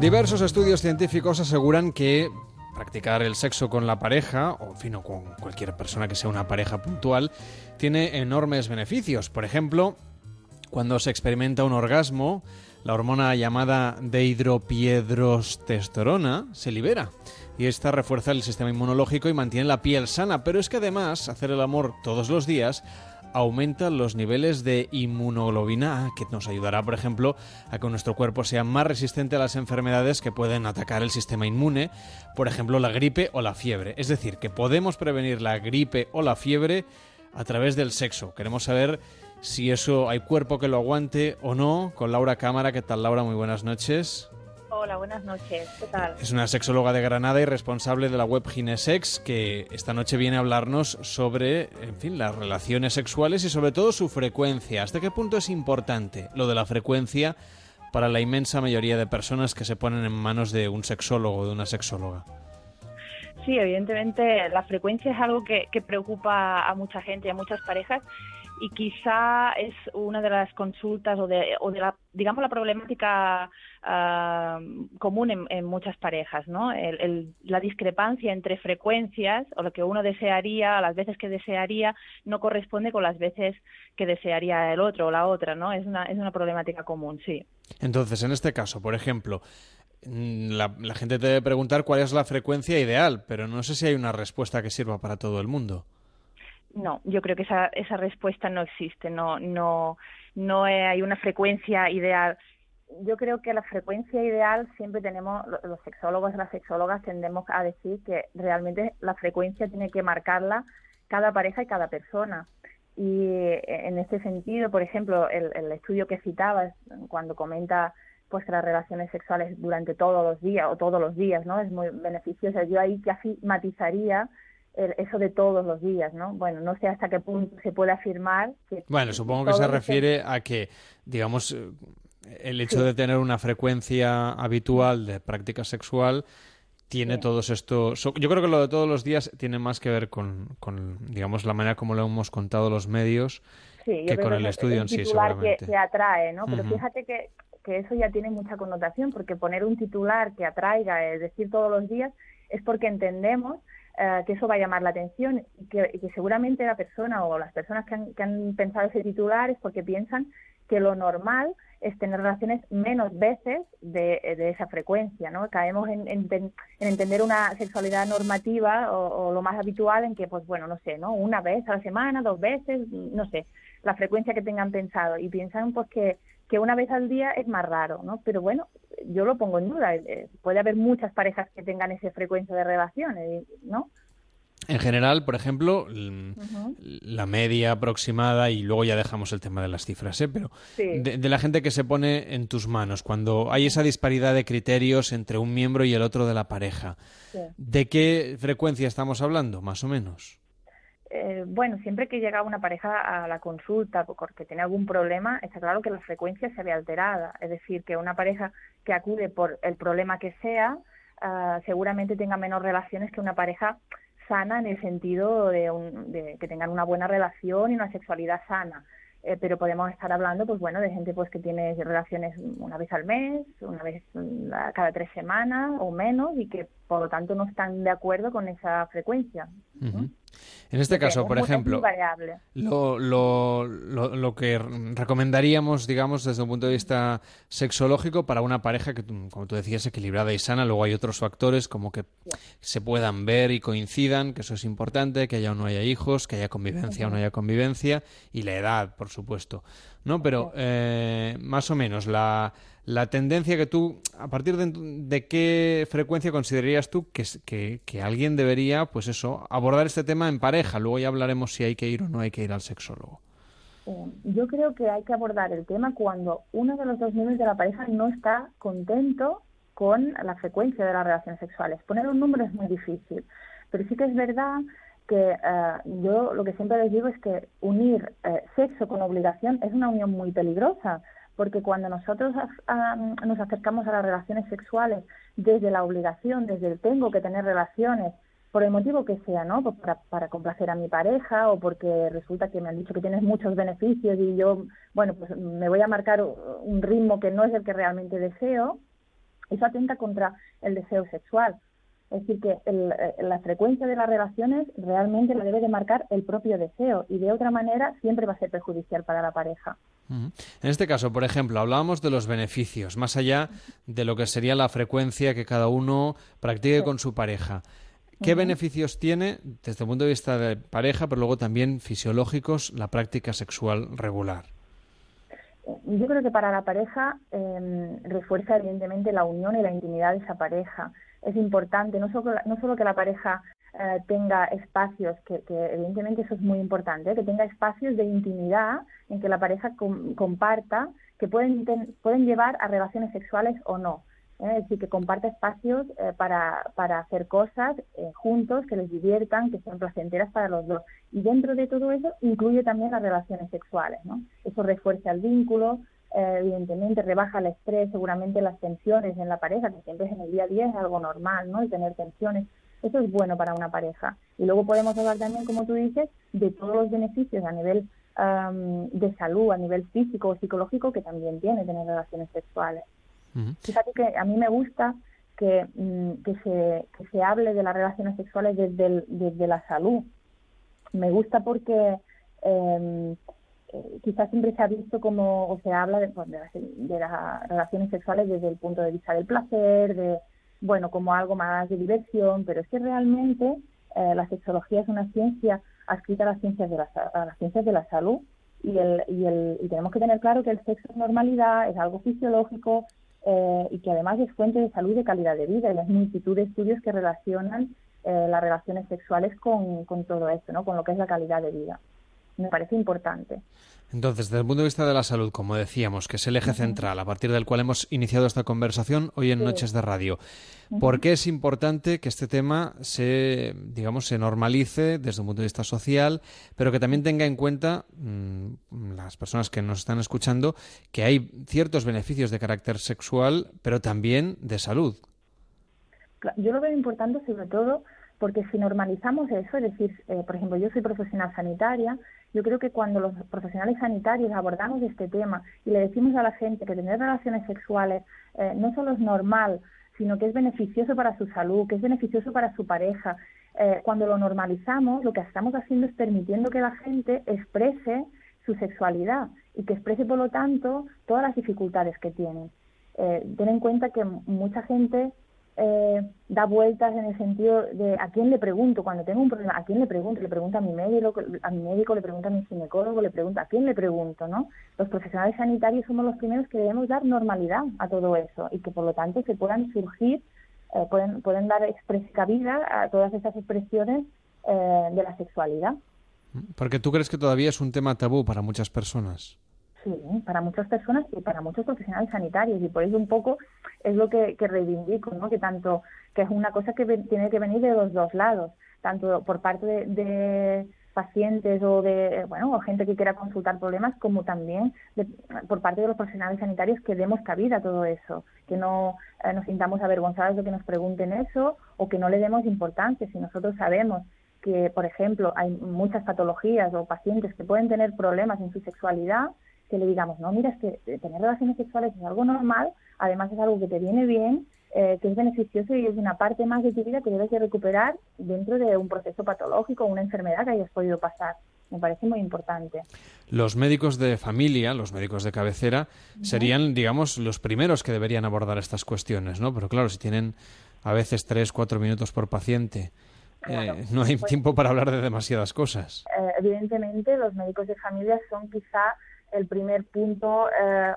Diversos estudios científicos aseguran que practicar el sexo con la pareja, o en fin, o con cualquier persona que sea una pareja puntual, tiene enormes beneficios. Por ejemplo, cuando se experimenta un orgasmo, la hormona llamada dehidropiedrotestosterona se libera y esta refuerza el sistema inmunológico y mantiene la piel sana. Pero es que además, hacer el amor todos los días aumenta los niveles de inmunoglobina A, que nos ayudará, por ejemplo, a que nuestro cuerpo sea más resistente a las enfermedades que pueden atacar el sistema inmune, por ejemplo, la gripe o la fiebre. Es decir, que podemos prevenir la gripe o la fiebre a través del sexo. Queremos saber si eso hay cuerpo que lo aguante o no. Con Laura Cámara, ¿qué tal Laura? Muy buenas noches. Hola, buenas noches. ¿Qué tal? Es una sexóloga de Granada y responsable de la web Ginesex que esta noche viene a hablarnos sobre, en fin, las relaciones sexuales y sobre todo su frecuencia. ¿Hasta qué punto es importante lo de la frecuencia para la inmensa mayoría de personas que se ponen en manos de un sexólogo o de una sexóloga? Sí, evidentemente la frecuencia es algo que, que preocupa a mucha gente, a muchas parejas y quizá es una de las consultas o de, o de la, digamos, la problemática ah, común en, muchas parejas, ¿no? El, la discrepancia entre frecuencias o lo que uno desearía, las veces que desearía, no corresponde con las veces que desearía el otro o la otra, ¿no? Es una, es una problemática común, sí. Entonces, en este caso, por ejemplo, mm, la, la gente te debe preguntar cuál es la frecuencia ideal, pero no sé si hay una respuesta que sirva para todo el mundo. No, yo creo que esa, esa respuesta no existe, no, no, no hay una frecuencia ideal. Yo creo que la frecuencia ideal siempre tenemos, los sexólogos y las sexólogas tendemos a decir que realmente la frecuencia tiene que marcarla cada pareja y cada persona. Y eh, en este sentido, por ejemplo, el, el estudio que citabas cuando comenta pues relaciones sexuales durante todos los días o todos los días, ¿no? Es muy beneficioso. Yo ahí casi matizaría eso de todos los días, ¿no? Bueno, no sé hasta qué punto se puede afirmar que... Bueno, supongo que se refiere a que, digamos, eh, el hecho de tener una frecuencia habitual de práctica sexual tiene todos estos... Yo creo que lo de todos los días tiene más que ver con, con digamos, la manera como lo hemos contado los medios que con el estudio en sí, seguramente. Que, atrae, ¿no? Pero fíjate que, que eso ya tiene mucha connotación, porque poner un titular que atraiga, es decir, todos los días, es porque entendemos eh, que eso va a llamar la atención y que, seguramente la persona o las personas que han, que han pensado ese titular es porque piensan que lo normal es tener relaciones menos veces de, esa frecuencia, ¿no? Caemos en, entender una sexualidad normativa o, o, lo más habitual en que, pues bueno, no sé, ¿no? Una vez a la semana, dos veces, no sé, la frecuencia que tengan pensado y piensan pues que que una vez al día es más raro, ¿no? Pero bueno, yo lo pongo en duda. Eh, puede haber muchas parejas que tengan esa frecuencia de relaciones, ¿no? En general, por ejemplo, la media aproximada, y luego ya dejamos el tema de las cifras, ¿eh? pero de, la gente que se pone en tus manos, cuando hay esa disparidad de criterios entre un miembro y el otro de la pareja, ¿de qué frecuencia estamos hablando, más o menos? Eh, bueno, siempre que llega una pareja a la consulta porque tiene algún problema, está claro que la frecuencia se ve alterada. Es decir, que una pareja que acude por el problema que sea, ah, seguramente tenga menos relaciones que una pareja sana en el sentido de, que tengan una buena relación y una sexualidad sana. Eh, pero podemos estar hablando, pues bueno, de gente pues que tiene relaciones una vez al mes, una vez cada tres semanas o menos y que por lo tanto no están de acuerdo con esa frecuencia. En este caso, por ejemplo, lo, lo, lo, que recomendaríamos, digamos, desde un punto de vista sexológico para una pareja que, como tú decías, equilibrada y sana, luego hay otros factores como que se puedan ver y coincidan, que eso es importante, que haya o no haya hijos, que haya convivencia o no haya convivencia, y la edad, por supuesto. ¿no? Pero eh, más o menos la, la tendencia que tú, a partir de, qué frecuencia considerarías tú que, que, alguien debería, pues eso, abordar este tema en pareja. Luego ya hablaremos si hay que ir o no hay que ir al sexólogo. Eh, yo creo que hay que abordar el tema cuando uno de los dos miembros de la pareja no está contento con la frecuencia de las relaciones sexuales. Poner un número es muy difícil, pero sí que es verdad que eh, yo lo que siempre les digo es que unir eh, sexo con obligación es una unión muy peligrosa, porque cuando nosotros nos acercamos a las relaciones sexuales desde la obligación, desde el tengo que tener relaciones, por el motivo que sea, ¿no? Pues para, para complacer a mi pareja o porque resulta que me han dicho que tienes muchos beneficios y yo, bueno, pues me voy a marcar un ritmo que no es el que realmente deseo, Eso atenta contra el deseo sexual. Es decir, que eh, la frecuencia de las relaciones realmente la debe de marcar el propio deseo y de otra manera siempre va a ser perjudicial para la pareja. En este caso, por ejemplo, hablábamos de los beneficios, más allá de lo que sería la frecuencia que cada uno practique con su pareja. ¿Qué beneficios tiene desde el punto de vista de pareja, pero luego también fisiológicos, la práctica sexual regular? Yo creo que para la pareja em, refuerza evidentemente la unión y la intimidad de esa pareja es importante, no solo, no solo que la pareja eh, tenga espacios, que, evidentemente eso es muy importante, que tenga espacios de intimidad en que la pareja comparta, que pueden, pueden llevar a relaciones sexuales o no. ¿eh? Es decir, que comparta espacios eh, para, para hacer cosas juntos, que les diviertan, que sean placenteras para los dos. Y dentro de todo eso incluye también las relaciones sexuales. ¿no? Eso refuerza el vínculo, eh, evidentemente rebaja el estrés, seguramente las tensiones en la pareja, que siempre en el día a día es algo normal, ¿no? Tener tensiones. Eso es bueno para una pareja. Y luego podemos hablar también, como tú dices, de todos los beneficios a nivel de salud, a nivel físico o psicológico que también tiene tener relaciones sexuales. Fíjate que a mí me gusta que, mm, que, se, que se hable de las relaciones sexuales desde, desde la salud. Me gusta porque eh, eh, quizás siempre se ha visto como, o se habla pues, de, de, las, relaciones sexuales desde el punto de vista del placer, de, bueno, como algo más de diversión, pero es que realmente eh, la sexología es una ciencia adscrita a las ciencias de la, a las ciencias de la salud y, el, y, el, y tenemos que tener claro que el sexo es normalidad, es algo fisiológico eh, y que además es fuente de salud y de calidad de vida. Y hay multitud de estudios que relacionan las relaciones sexuales con, con todo esto, ¿no? con lo que es la calidad de vida me parece importante. Entonces, desde el punto de vista de la salud, como decíamos, que es el eje central a partir del cual hemos iniciado esta conversación hoy en Noches de Radio, ¿por qué es importante que este tema se, digamos, se normalice desde un punto de vista social, pero que también tenga en cuenta mm, las personas que nos están escuchando que hay ciertos beneficios de carácter sexual, pero también de salud? Yo lo veo importante sobre todo porque si normalizamos eso, es decir, eh, por ejemplo, yo soy profesional sanitaria, yo creo que cuando los profesionales sanitarios abordamos este tema y le decimos a la gente que tener relaciones sexuales eh, no solo es normal, sino que es beneficioso para su salud, que es beneficioso para su pareja, eh, cuando lo normalizamos, lo que estamos haciendo es permitiendo que la gente exprese su sexualidad y que exprese, por lo tanto, todas las dificultades que tiene. ten en cuenta que mucha gente eh, da vueltas en el sentido de a quién le pregunto cuando tengo un problema, a quién le pregunto, le pregunto a mi médico, a mi médico, le pregunto a mi ginecólogo, le pregunto a quién le pregunto, ¿no? Los profesionales sanitarios somos los primeros que debemos dar normalidad a todo eso y que por lo tanto se puedan surgir, eh, pueden, pueden dar cabida a todas esas expresiones eh, de la sexualidad. Porque tú crees que todavía es un tema tabú para muchas personas. Sí, para muchas personas y para muchos profesionales sanitarios y por eso un poco es lo que, reivindico, ¿no? Que tanto que es una cosa que tiene que venir de los dos lados, tanto por parte de, pacientes o de bueno o gente que quiera consultar problemas como también por parte de los profesionales sanitarios que demos cabida a todo eso que no eh, nos sintamos avergonzados de que nos pregunten eso o que no le demos importancia si nosotros sabemos que por ejemplo hay muchas patologías o pacientes que pueden tener problemas en su sexualidad que le digamos, no, mira, es que tener relaciones sexuales es algo normal, además es algo que te viene bien, eh, que es beneficioso y es una parte más de tu vida que debes de recuperar dentro de un proceso patológico una enfermedad que hayas podido pasar. Me parece muy importante. Los médicos de familia, los médicos de cabecera, serían, digamos, los primeros que deberían abordar estas cuestiones, ¿no? Pero claro, si tienen a veces tres, cuatro minutos por paciente, eh, no hay pues tiempo para hablar de demasiadas cosas. Eh, evidentemente, los médicos de familia son quizá el primer punto eh,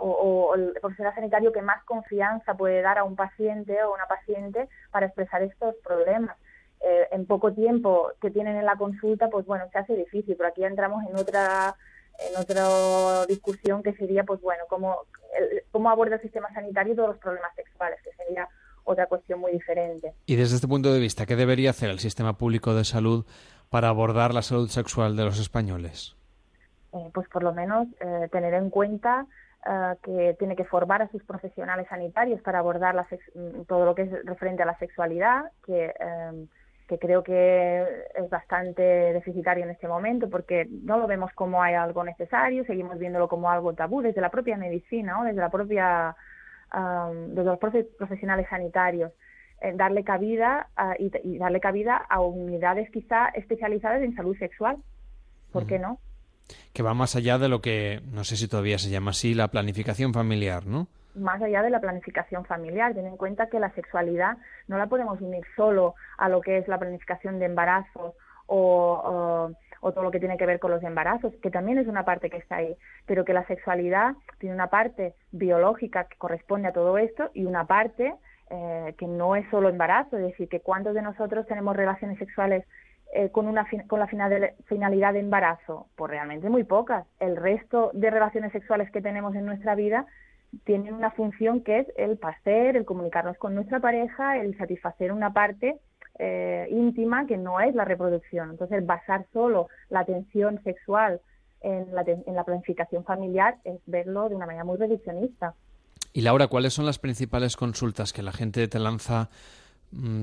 o, el profesional sanitario que más confianza puede dar a un paciente o una paciente para expresar estos problemas. Eh, en poco tiempo que tienen en la consulta, pues bueno, se hace difícil, pero aquí entramos en otra en otra discusión que sería, pues bueno, cómo, cómo aborda el sistema sanitario todos los problemas sexuales, que sería otra cuestión muy diferente. Y desde este punto de vista, ¿qué debería hacer el sistema público de salud para abordar la salud sexual de los españoles? Eh, pues por lo menos eh, tener en cuenta eh, que tiene que formar a sus profesionales sanitarios para abordar mm, todo lo que es referente a la sexualidad, que, em, que creo que es bastante deficitario en este momento porque no lo vemos como hay algo necesario, seguimos viéndolo como algo tabú desde la propia medicina, o desde la propia de los profesionales sanitarios. Darle cabida y, darle cabida a unidades quizá especializadas en salud sexual. ¿Por qué no? Que va más allá de lo que, no sé si todavía se llama así, la planificación familiar, ¿no? Más allá de la planificación familiar. Ten en cuenta que la sexualidad no la podemos unir solo a lo que es la planificación de embarazos o, todo lo que tiene que ver con los embarazos, que también es una parte que está ahí, pero que la sexualidad tiene una parte biológica que corresponde a todo esto y una parte eh, que no es solo embarazo, es decir, que cuántos de nosotros tenemos relaciones sexuales eh, con, una con la finalidad de embarazo, pues realmente muy pocas. El resto de relaciones sexuales que tenemos en nuestra vida tienen una función que es el placer, el comunicarnos con nuestra pareja, el satisfacer una parte eh, íntima que no es la reproducción. Entonces, basar solo la atención sexual en la, en la planificación familiar es verlo de una manera muy reduccionista. Y Laura, ¿cuáles son las principales consultas que la gente te lanza,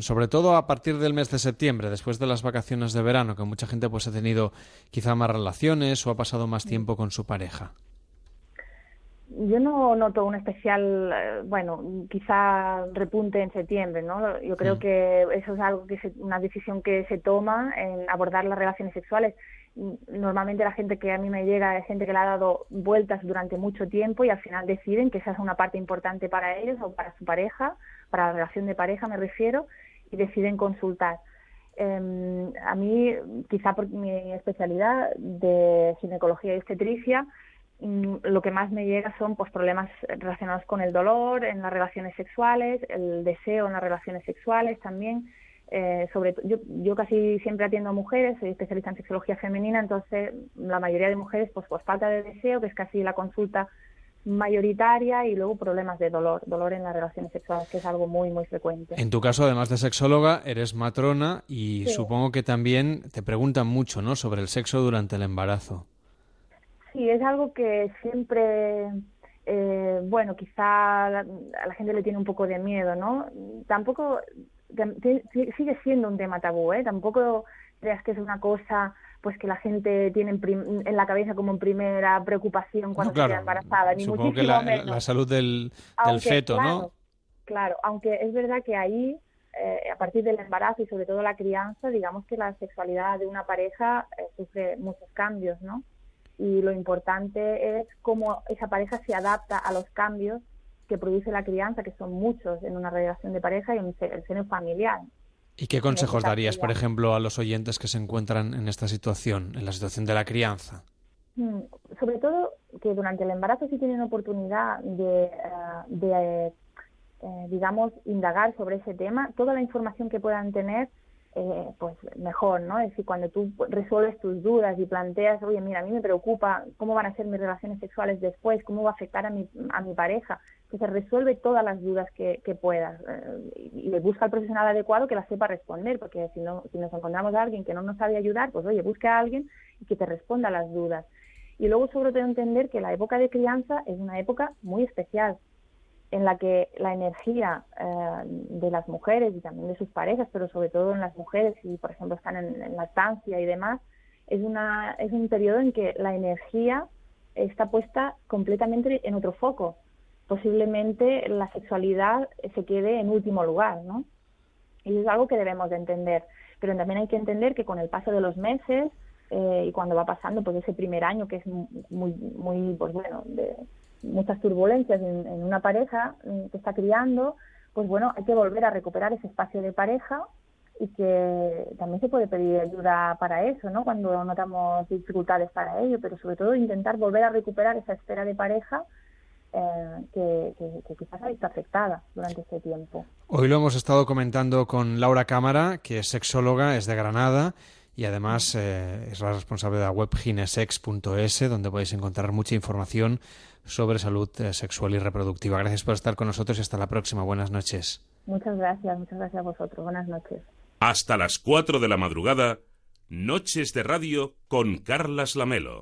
sobre todo a partir del mes de septiembre, después de las vacaciones de verano, que mucha gente pues ha tenido quizá más relaciones o ha pasado más tiempo con su pareja? Yo no noto un especial, eh, bueno, quizá repunte en septiembre, ¿no? Yo creo mm. que eso es algo que es una decisión que se toma en abordar las relaciones sexuales normalmente la gente que a mí me llega es gente que le ha dado vueltas durante mucho tiempo y al final deciden que esa es una parte importante para ellos o para su pareja, para la relación de pareja me refiero, y deciden consultar. Em, a mí, quizá por mi especialidad de ginecología y obstetricia, mm, lo que más me llega son pues problemas relacionados con el dolor en las relaciones sexuales, el deseo en las relaciones sexuales también, eh, sobre yo, yo casi siempre atiendo a mujeres, soy especialista en sexología femenina, entonces la mayoría de mujeres pues, pues falta de deseo, que es casi la consulta mayoritaria y luego problemas de dolor, dolor en las relaciones sexuales, que es algo muy, muy frecuente. En tu caso, además de sexóloga, eres matrona y supongo que también te preguntan mucho, ¿no?, sobre el sexo durante el embarazo. Sí, es algo que siempre, eh, bueno, quizá a la gente le tiene un poco de miedo, ¿no? Tampoco sigue siendo un tema tabú, ¿eh? Tampoco creas que es una cosa pues que la gente tiene en, la cabeza como en primera preocupación cuando se queda embarazada, ni Supongo que la, salud del, feto, ¿no? Claro, aunque es verdad que ahí, eh, a partir del embarazo y sobre todo la crianza, digamos que la sexualidad de una pareja eh, sufre muchos cambios, ¿no? Y lo importante es cómo esa pareja se adapta a los cambios que produce la crianza, que son muchos en una relación de pareja y en el seno familiar. ¿Y qué consejos darías, por ejemplo, a los oyentes que se encuentran en esta situación, en la situación de la crianza? Mm, sobre todo que durante el embarazo sí tienen oportunidad de, eh, de eh, digamos, indagar sobre ese tema. Toda la información que puedan tener eh, pues mejor, ¿no? Es decir, cuando tú resuelves tus dudas y planteas, oye, mira, a mí me preocupa cómo van a ser mis relaciones sexuales después, cómo va a afectar a mi, a mi pareja, se resuelve todas las dudas que, que puedas eh, y, le busca al profesional adecuado que las sepa responder, porque si, no, si nos encontramos a alguien que no nos sabe ayudar, pues oye, busca a alguien y que te responda las dudas. Y luego sobre todo entender que la época de crianza es una época muy especial, en la que la energía eh, de las mujeres y también de sus parejas, pero sobre todo en las mujeres, si por ejemplo están en, en lactancia y demás, es, una, es un periodo en que la energía está puesta completamente en otro foco. Posiblemente la sexualidad se quede en último lugar, ¿no? Y es algo que debemos de entender. Pero también hay que entender que con el paso de los meses eh, y cuando va pasando pues ese primer año que es muy, muy pues bueno, de, muchas turbulencias en, una pareja mm, que está criando, pues bueno, hay que volver a recuperar ese espacio de pareja y que también se puede pedir ayuda para eso, ¿no? Cuando notamos dificultades para ello, pero sobre todo intentar volver a recuperar esa esfera de pareja eh, que, que, quizás ha visto afectada durante este tiempo. Hoy lo hemos estado comentando con Laura Cámara, que es sexóloga, es de Granada y además eh, es la responsable de la web ginesex.es, donde podéis encontrar mucha información sobre salud eh, sexual y reproductiva. Gracias por estar con nosotros y hasta la próxima. Buenas noches. Muchas gracias, muchas gracias a vosotros. Buenas noches. Hasta las 4 de la madrugada, Noches de Radio con Carlas Lamelo.